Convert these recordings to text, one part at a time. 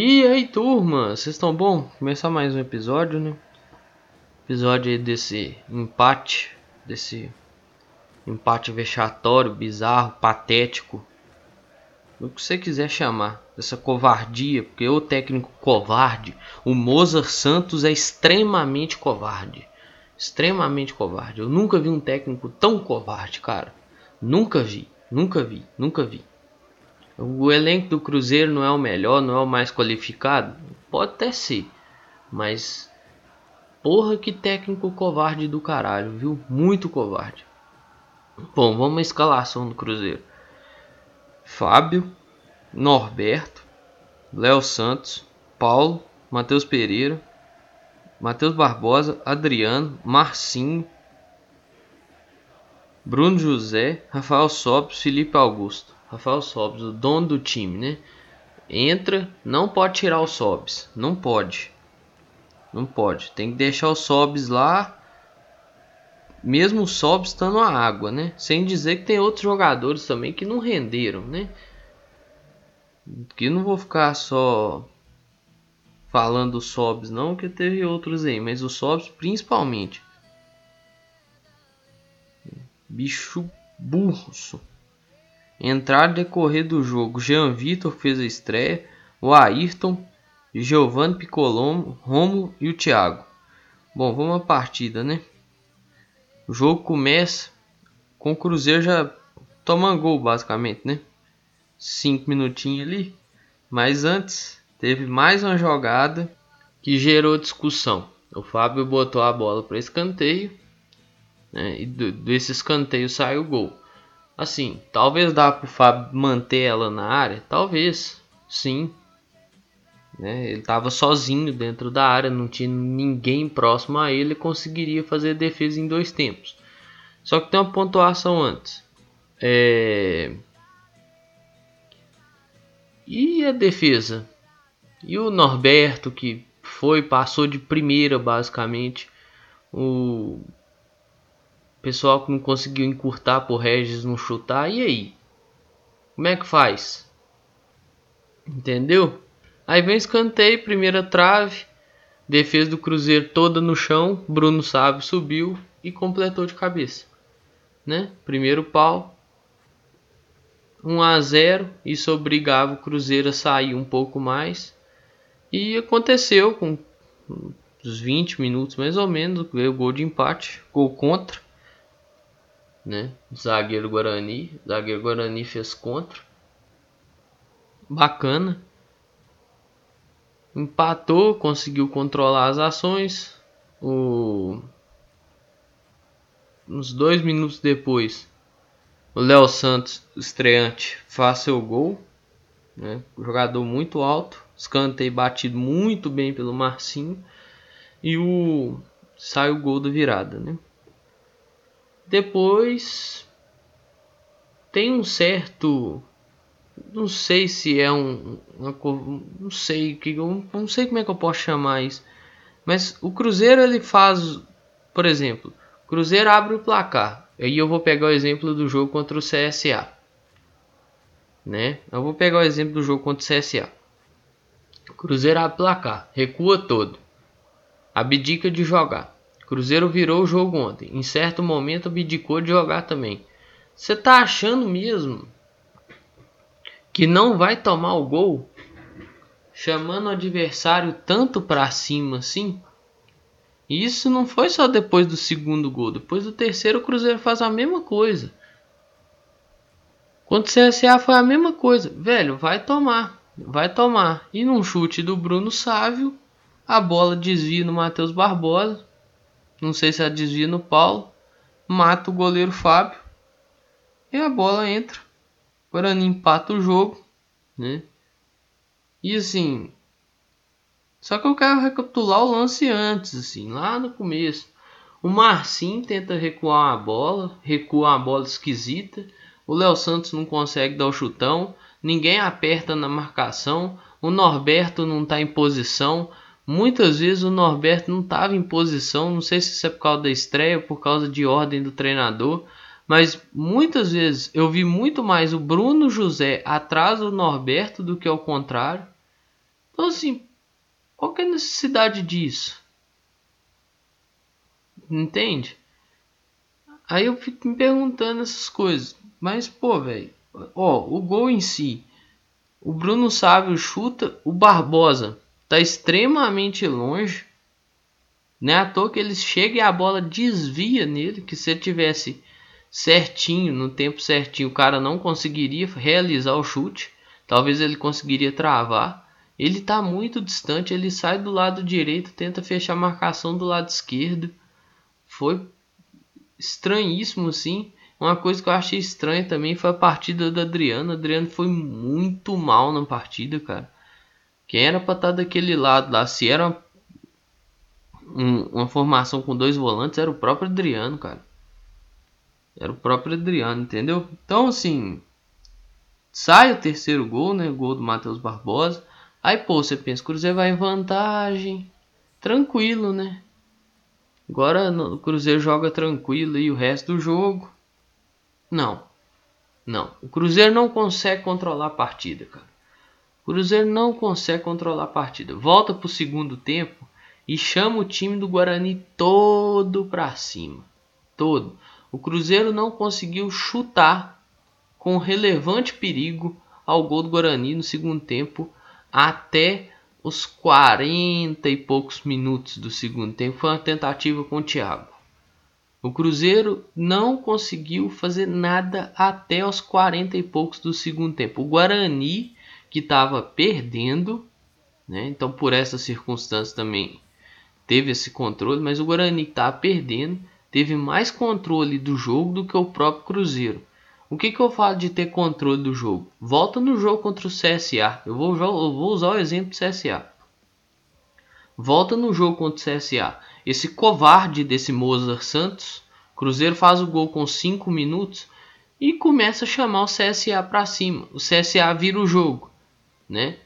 E aí, turma, vocês estão bom? Começar mais um episódio, né? Episódio aí desse empate, desse empate vexatório, bizarro, patético, o que você quiser chamar, dessa covardia, porque o técnico covarde, o Mozart Santos é extremamente covarde, extremamente covarde. Eu nunca vi um técnico tão covarde, cara. Nunca vi, nunca vi, nunca vi. O elenco do Cruzeiro não é o melhor, não é o mais qualificado? Pode até ser. Mas. Porra, que técnico covarde do caralho, viu? Muito covarde. Bom, vamos à escalação do Cruzeiro: Fábio, Norberto, Léo Santos, Paulo, Matheus Pereira, Matheus Barbosa, Adriano, Marcinho, Bruno José, Rafael Sobres, Felipe Augusto. Rafael Sobes, o dono do time, né? Entra, não pode tirar o Sobes, não pode. Não pode, tem que deixar o Sobes lá, mesmo o Sobes estando na água, né? Sem dizer que tem outros jogadores também que não renderam, né? Que não vou ficar só falando o Sobs não, que teve outros aí, mas o Sobs principalmente. Bicho burro. Entrar decorrer do jogo, Jean Vitor fez a estreia, o Ayrton, Giovanni Piccolomo, Romo e o Thiago. Bom, vamos à partida, né? O jogo começa com o Cruzeiro já tomando gol, basicamente, né? Cinco minutinhos ali. Mas antes, teve mais uma jogada que gerou discussão. O Fábio botou a bola para escanteio, né? E desse escanteio saiu o gol. Assim, talvez dá para o Fábio manter ela na área, talvez, sim. Né? Ele estava sozinho dentro da área, não tinha ninguém próximo a ele, conseguiria fazer defesa em dois tempos. Só que tem uma pontuação antes. É... E a defesa? E o Norberto que foi, passou de primeira basicamente. O Pessoal que não conseguiu encurtar por Regis não chutar, e aí? Como é que faz? Entendeu? Aí vem escanteio, primeira trave, defesa do Cruzeiro toda no chão, Bruno Sábio subiu e completou de cabeça. Né? Primeiro pau, 1 a 0, isso obrigava o Cruzeiro a sair um pouco mais. E aconteceu com uns 20 minutos mais ou menos, veio o gol de empate, gol contra né? Zagueiro Guarani, zagueiro Guarani fez contra. Bacana. Empatou, conseguiu controlar as ações. O uns dois minutos depois, o Léo Santos, estreante, faz seu gol. Né? Jogador muito alto, escanteio batido muito bem pelo Marcinho. E o sai o gol da virada, né? Depois tem um certo não sei se é um uma, não sei que não sei como é que eu posso chamar isso mas o Cruzeiro ele faz por exemplo Cruzeiro abre o placar aí eu vou pegar o exemplo do jogo contra o CSA né? Eu vou pegar o exemplo do jogo contra o CSA Cruzeiro abre o placar recua todo abdica de jogar Cruzeiro virou o jogo ontem. Em certo momento abdicou de jogar também. Você tá achando mesmo que não vai tomar o gol? Chamando o adversário tanto para cima assim? E isso não foi só depois do segundo gol. Depois do terceiro, o Cruzeiro faz a mesma coisa. Contra o CSA foi a mesma coisa. Velho, vai tomar. Vai tomar. E num chute do Bruno Sávio, a bola desvia no Matheus Barbosa. Não sei se ela desvia no Paulo. Mata o goleiro Fábio. E a bola entra. O Guarani empata o jogo. Né? E assim. Só que eu quero recapitular o lance antes, assim, lá no começo. O Marcinho tenta recuar a bola, recua uma bola esquisita. O Léo Santos não consegue dar o chutão. Ninguém aperta na marcação. O Norberto não está em posição. Muitas vezes o Norberto não estava em posição, não sei se isso é por causa da estreia ou por causa de ordem do treinador, mas muitas vezes eu vi muito mais o Bruno José atrás do Norberto do que ao contrário. Então assim, qual que é a necessidade disso? Entende? Aí eu fico me perguntando essas coisas. Mas, pô, velho. Ó, o gol em si. O Bruno Sávio chuta. O Barbosa tá extremamente longe. Não é à toa que ele chega e a bola desvia nele. Que se ele tivesse certinho, no tempo certinho, o cara não conseguiria realizar o chute. Talvez ele conseguiria travar. Ele tá muito distante. Ele sai do lado direito, tenta fechar a marcação do lado esquerdo. Foi estranhíssimo, sim. Uma coisa que eu achei estranha também foi a partida do Adriano. O Adriano foi muito mal na partida, cara. Quem era pra estar tá daquele lado lá, se era um, uma formação com dois volantes, era o próprio Adriano, cara. Era o próprio Adriano, entendeu? Então, assim, sai o terceiro gol, né? Gol do Matheus Barbosa. Aí, pô, você pensa, o Cruzeiro vai em vantagem. Tranquilo, né? Agora o Cruzeiro joga tranquilo e o resto do jogo. Não. Não. O Cruzeiro não consegue controlar a partida, cara. O Cruzeiro não consegue controlar a partida. Volta pro segundo tempo e chama o time do Guarani todo pra cima. Todo. O Cruzeiro não conseguiu chutar com relevante perigo ao gol do Guarani no segundo tempo até os 40 e poucos minutos do segundo tempo foi uma tentativa com o Thiago. O Cruzeiro não conseguiu fazer nada até os 40 e poucos do segundo tempo. O Guarani, que estava perdendo, né? então por essa circunstância também teve esse controle, mas o Guarani estava perdendo teve mais controle do jogo do que o próprio Cruzeiro. O que, que eu falo de ter controle do jogo? Volta no jogo contra o CSA. Eu vou, eu vou usar o exemplo do CSA. Volta no jogo contra o CSA. Esse covarde desse Mozart Santos. Cruzeiro faz o gol com 5 minutos e começa a chamar o CSA para cima. O CSA vira o jogo, né?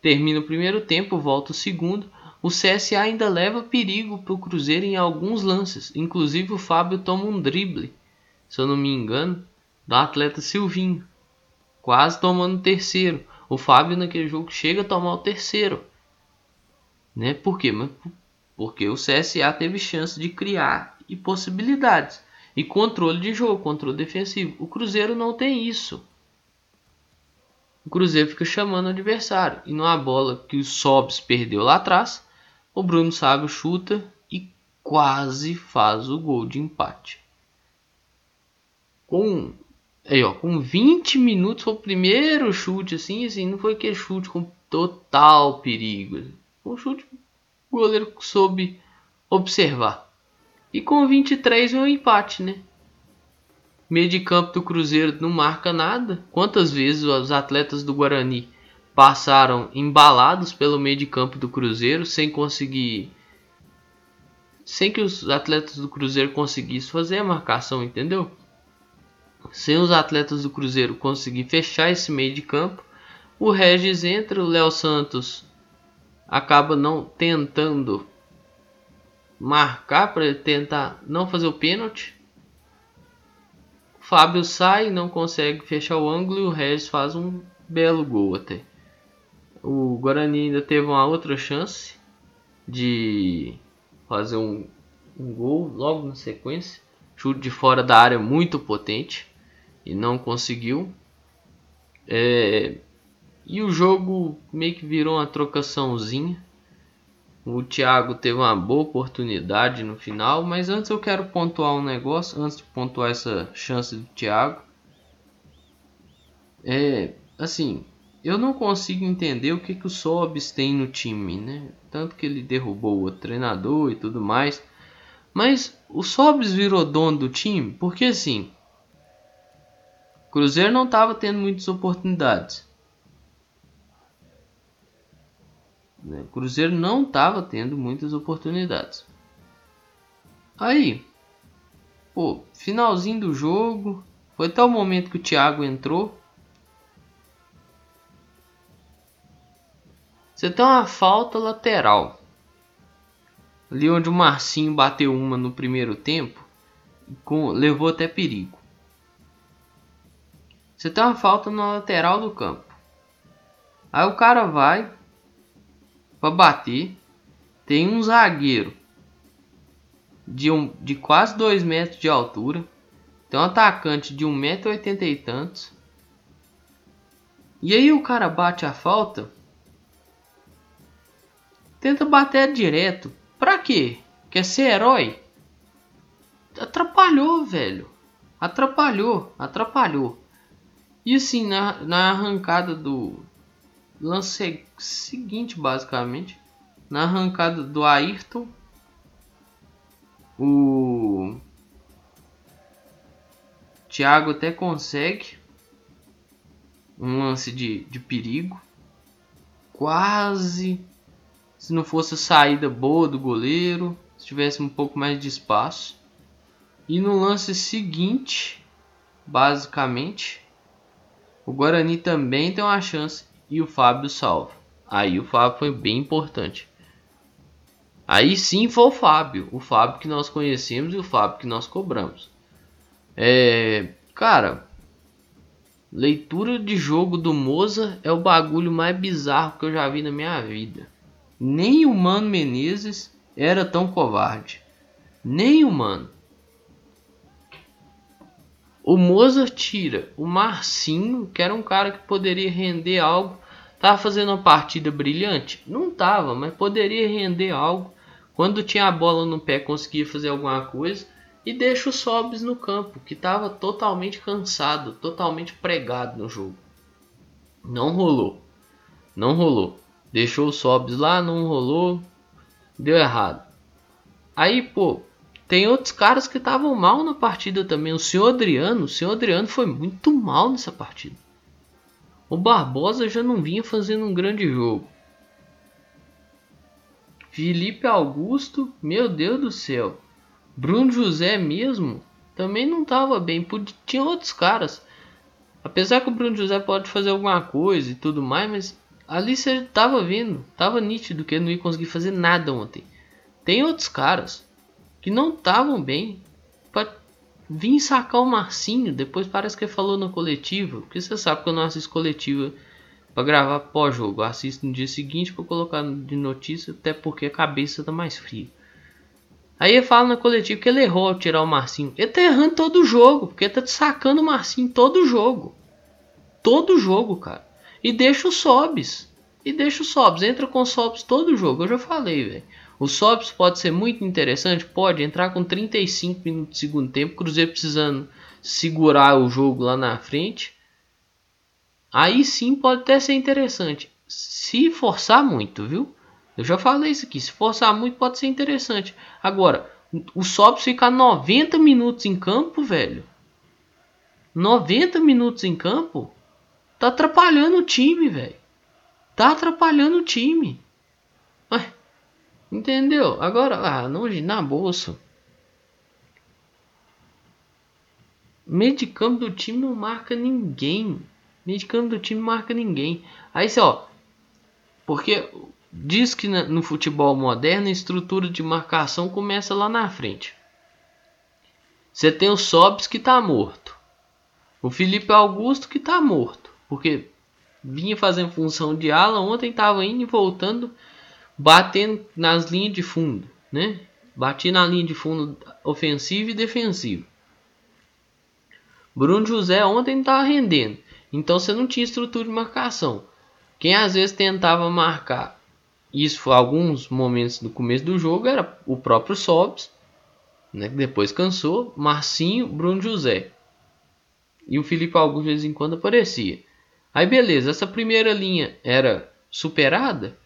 Termina o primeiro tempo, volta o segundo. O CSA ainda leva perigo para o Cruzeiro em alguns lances. Inclusive o Fábio toma um drible, se eu não me engano, do atleta Silvinho, quase tomando o terceiro. O Fábio naquele jogo chega a tomar o terceiro. Né? Por quê? Porque o CSA teve chance de criar e possibilidades. E controle de jogo, controle defensivo. O Cruzeiro não tem isso. O Cruzeiro fica chamando o adversário. E numa bola que o Sobs perdeu lá atrás, o Bruno Sábio chuta e quase faz o gol de empate. Com Aí, ó, com 20 minutos foi o primeiro chute, assim, assim, não foi aquele chute com total perigo. Foi um chute o goleiro soube observar. E com 23 é um empate, né? Meio de campo do Cruzeiro não marca nada. Quantas vezes os atletas do Guarani passaram embalados pelo meio de campo do Cruzeiro sem conseguir sem que os atletas do Cruzeiro conseguissem fazer a marcação, entendeu? Sem os atletas do Cruzeiro conseguir fechar esse meio de campo, o Regis entra, o Léo Santos acaba não tentando marcar para tentar não fazer o pênalti. Fábio sai, não consegue fechar o ângulo e o Regis faz um belo gol até. O Guarani ainda teve uma outra chance de fazer um, um gol logo na sequência. Chute de fora da área muito potente e não conseguiu. É, e o jogo meio que virou uma trocaçãozinha. O Thiago teve uma boa oportunidade no final, mas antes eu quero pontuar um negócio, antes de pontuar essa chance do Thiago. É, assim, eu não consigo entender o que, que o Sobs tem no time, né? Tanto que ele derrubou o treinador e tudo mais. Mas o Sobs virou dono do time porque assim, Cruzeiro não estava tendo muitas oportunidades. Né? Cruzeiro não estava tendo muitas oportunidades. Aí, pô, finalzinho do jogo, foi até o momento que o Thiago entrou. Você tem uma falta lateral. Ali onde o Marcinho bateu uma no primeiro tempo, com, levou até perigo. Você tem uma falta na lateral do campo. Aí o cara vai, para bater. Tem um zagueiro de, um, de quase 2 metros de altura. Tem um atacante de 1,80m e tantos. E aí o cara bate a falta. Tenta bater direto. Pra quê? Quer ser herói? Atrapalhou, velho. Atrapalhou, atrapalhou. E assim, na, na arrancada do lance seguinte, basicamente, na arrancada do Ayrton, o Thiago até consegue um lance de, de perigo. Quase. Se não fosse a saída boa do goleiro, se tivesse um pouco mais de espaço. E no lance seguinte, basicamente, o Guarani também tem uma chance e o Fábio salva. Aí o Fábio foi bem importante. Aí sim foi o Fábio, o Fábio que nós conhecemos e o Fábio que nós cobramos. É, cara, leitura de jogo do Moza é o bagulho mais bizarro que eu já vi na minha vida. Nem o Mano Menezes era tão covarde. Nem o Mano. O Mozart tira o Marcinho, que era um cara que poderia render algo. Tava fazendo uma partida brilhante? Não tava, mas poderia render algo. Quando tinha a bola no pé, conseguia fazer alguma coisa. E deixa o Sobs no campo, que estava totalmente cansado, totalmente pregado no jogo. Não rolou. Não rolou. Deixou o Sobs lá, não rolou. Deu errado. Aí, pô, tem outros caras que estavam mal na partida também. O senhor Adriano, o senhor Adriano foi muito mal nessa partida. O Barbosa já não vinha fazendo um grande jogo. Felipe Augusto, meu Deus do céu. Bruno José mesmo também não estava bem. Tinha outros caras. Apesar que o Bruno José pode fazer alguma coisa e tudo mais, mas ali você estava vendo, estava nítido que ele não ia conseguir fazer nada ontem. Tem outros caras que não estavam bem vir sacar o Marcinho. Depois parece que falou no coletivo, porque você sabe que eu não assisto coletiva para gravar pós-jogo. Assisto no dia seguinte para colocar de notícia, até porque a cabeça tá mais fria. Aí ele fala na coletiva que ele errou ao tirar o Marcinho. Ele tá errando todo o jogo, porque tá sacando o Marcinho todo jogo. Todo jogo, cara. E deixa o Sobs. E deixa o Sobs. Entra com o Sobs todo jogo. Eu já falei, velho. O Sobs pode ser muito interessante, pode entrar com 35 minutos de segundo tempo, Cruzeiro precisando segurar o jogo lá na frente. Aí sim pode até ser interessante, se forçar muito, viu? Eu já falei isso aqui, se forçar muito pode ser interessante. Agora, o Sobs ficar 90 minutos em campo, velho. 90 minutos em campo tá atrapalhando o time, velho. Tá atrapalhando o time. Entendeu? Agora, ah, não, na bolsa. Meio de campo do time não marca ninguém. Meio de campo do time não marca ninguém. Aí, ó. Porque diz que no futebol moderno a estrutura de marcação começa lá na frente. Você tem o Sobs que tá morto. O Felipe Augusto que tá morto. Porque vinha fazendo função de ala. Ontem tava indo e voltando batendo nas linhas de fundo, né? Bati na linha de fundo ofensiva e defensiva. Bruno José ontem estava rendendo, então você não tinha estrutura de marcação. Quem às vezes tentava marcar, isso alguns momentos do começo do jogo, era o próprio Sobs, né, que depois cansou, Marcinho, Bruno José. E o Felipe Augusto de vez em quando aparecia. Aí beleza, essa primeira linha era superada,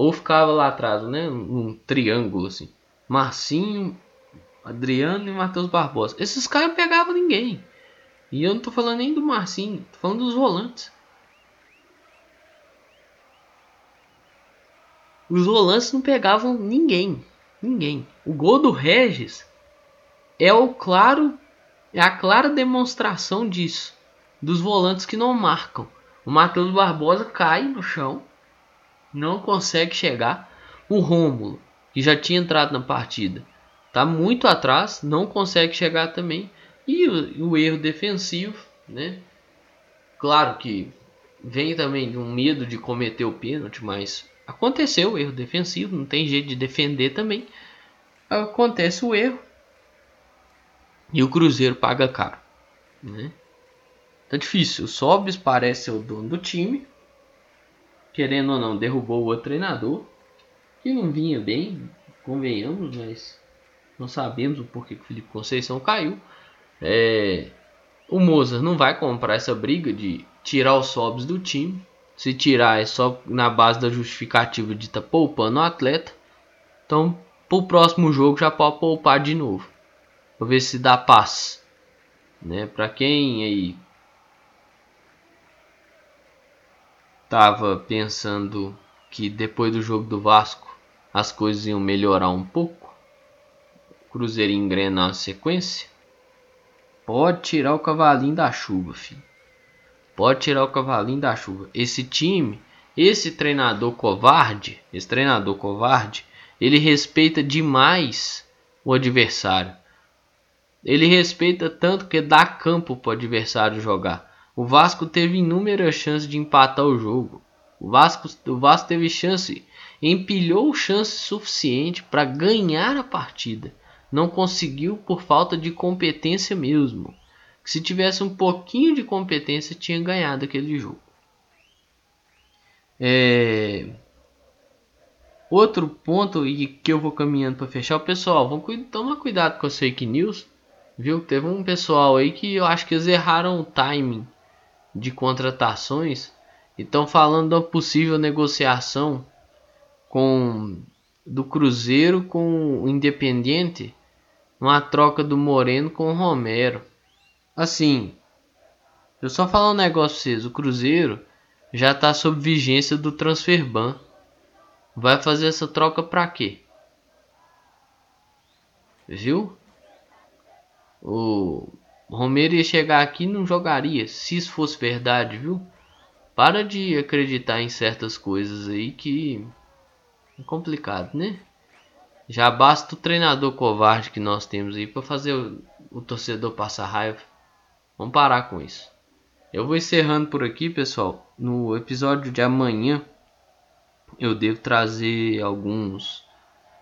ou ficava lá atrás, né? Um, triângulo assim. Marcinho, Adriano e Matheus Barbosa. Esses caras pegavam ninguém. E eu não tô falando nem do Marcinho, tô falando dos volantes. Os volantes não pegavam ninguém. Ninguém. O gol do Regis é o claro é a clara demonstração disso. Dos volantes que não marcam. O Matheus Barbosa cai no chão não consegue chegar. O Rômulo, que já tinha entrado na partida, está muito atrás, não consegue chegar também. E o, o, erro defensivo, né? Claro que vem também de um medo de cometer o pênalti, mas aconteceu o erro defensivo, não tem jeito de defender também. Acontece o erro e o Cruzeiro paga caro, né? Tá difícil. O Sobres parece ser o dono do time, querendo ou não, derrubou o outro treinador, que não vinha bem, convenhamos, mas não sabemos o porquê que o Felipe Conceição caiu. É, o Mozart não vai comprar essa briga de tirar os sobres do time. Se tirar é só na base da justificativa de estar tá poupando o atleta. Então, pro próximo jogo já pode poupar de novo. Pra ver se dá paz. Né? Pra quem aí tava pensando que depois do jogo do Vasco as coisas iam melhorar um pouco. O Cruzeiro engrenar a sequência. Pode tirar o cavalinho da chuva, filho. Pode tirar o cavalinho da chuva. Esse time, esse treinador covarde, esse treinador covarde, ele respeita demais o adversário. Ele respeita tanto que dá campo para o adversário jogar. O Vasco teve inúmeras chances de empatar o jogo. O Vasco, o Vasco teve chance, empilhou chance suficiente para ganhar a partida. Não conseguiu por falta de competência mesmo se tivesse um pouquinho de competência tinha ganhado aquele jogo. É... Outro ponto e que eu vou caminhando para fechar, pessoal, vamos tomar cuidado com as fake news, viu? Teve um pessoal aí que eu acho que eles erraram o timing de contratações estão falando da possível negociação com do Cruzeiro com o Independiente, uma troca do Moreno com o Romero. Assim, eu só falar um negócio pra vocês, o Cruzeiro já tá sob vigência do transfer ban. Vai fazer essa troca pra quê? Viu? O Romero ia chegar aqui e não jogaria, se isso fosse verdade, viu? Para de acreditar em certas coisas aí que é complicado, né? Já basta o treinador covarde que nós temos aí para fazer o, o torcedor passar raiva. Vamos parar com isso. Eu vou encerrando por aqui, pessoal. No episódio de amanhã eu devo trazer alguns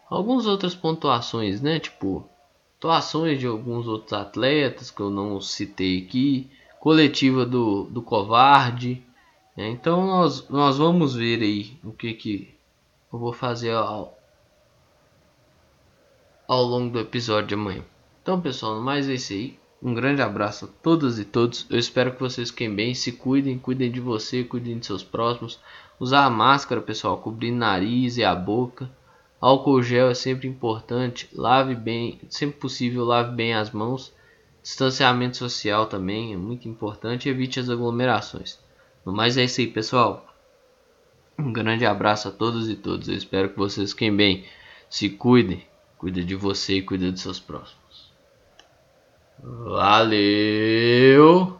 algumas outras pontuações, né? Tipo, atuações de alguns outros atletas que eu não citei aqui, coletiva do, do covarde. Né? Então nós, nós vamos ver aí o que que eu vou fazer ao, ao longo do episódio de amanhã. Então, pessoal, mais é isso aí. Um grande abraço a todas e todos. Eu espero que vocês fiquem bem, se cuidem, cuidem de você, cuidem de seus próximos. Usar a máscara, pessoal, cobrir nariz e a boca. Álcool gel é sempre importante. Lave bem, sempre possível, lave bem as mãos. Distanciamento social também é muito importante. Evite as aglomerações. No mais é isso aí, pessoal. Um grande abraço a todos e todas. Eu espero que vocês fiquem bem. Se cuidem. Cuide de você e cuide de seus próximos. Valeu!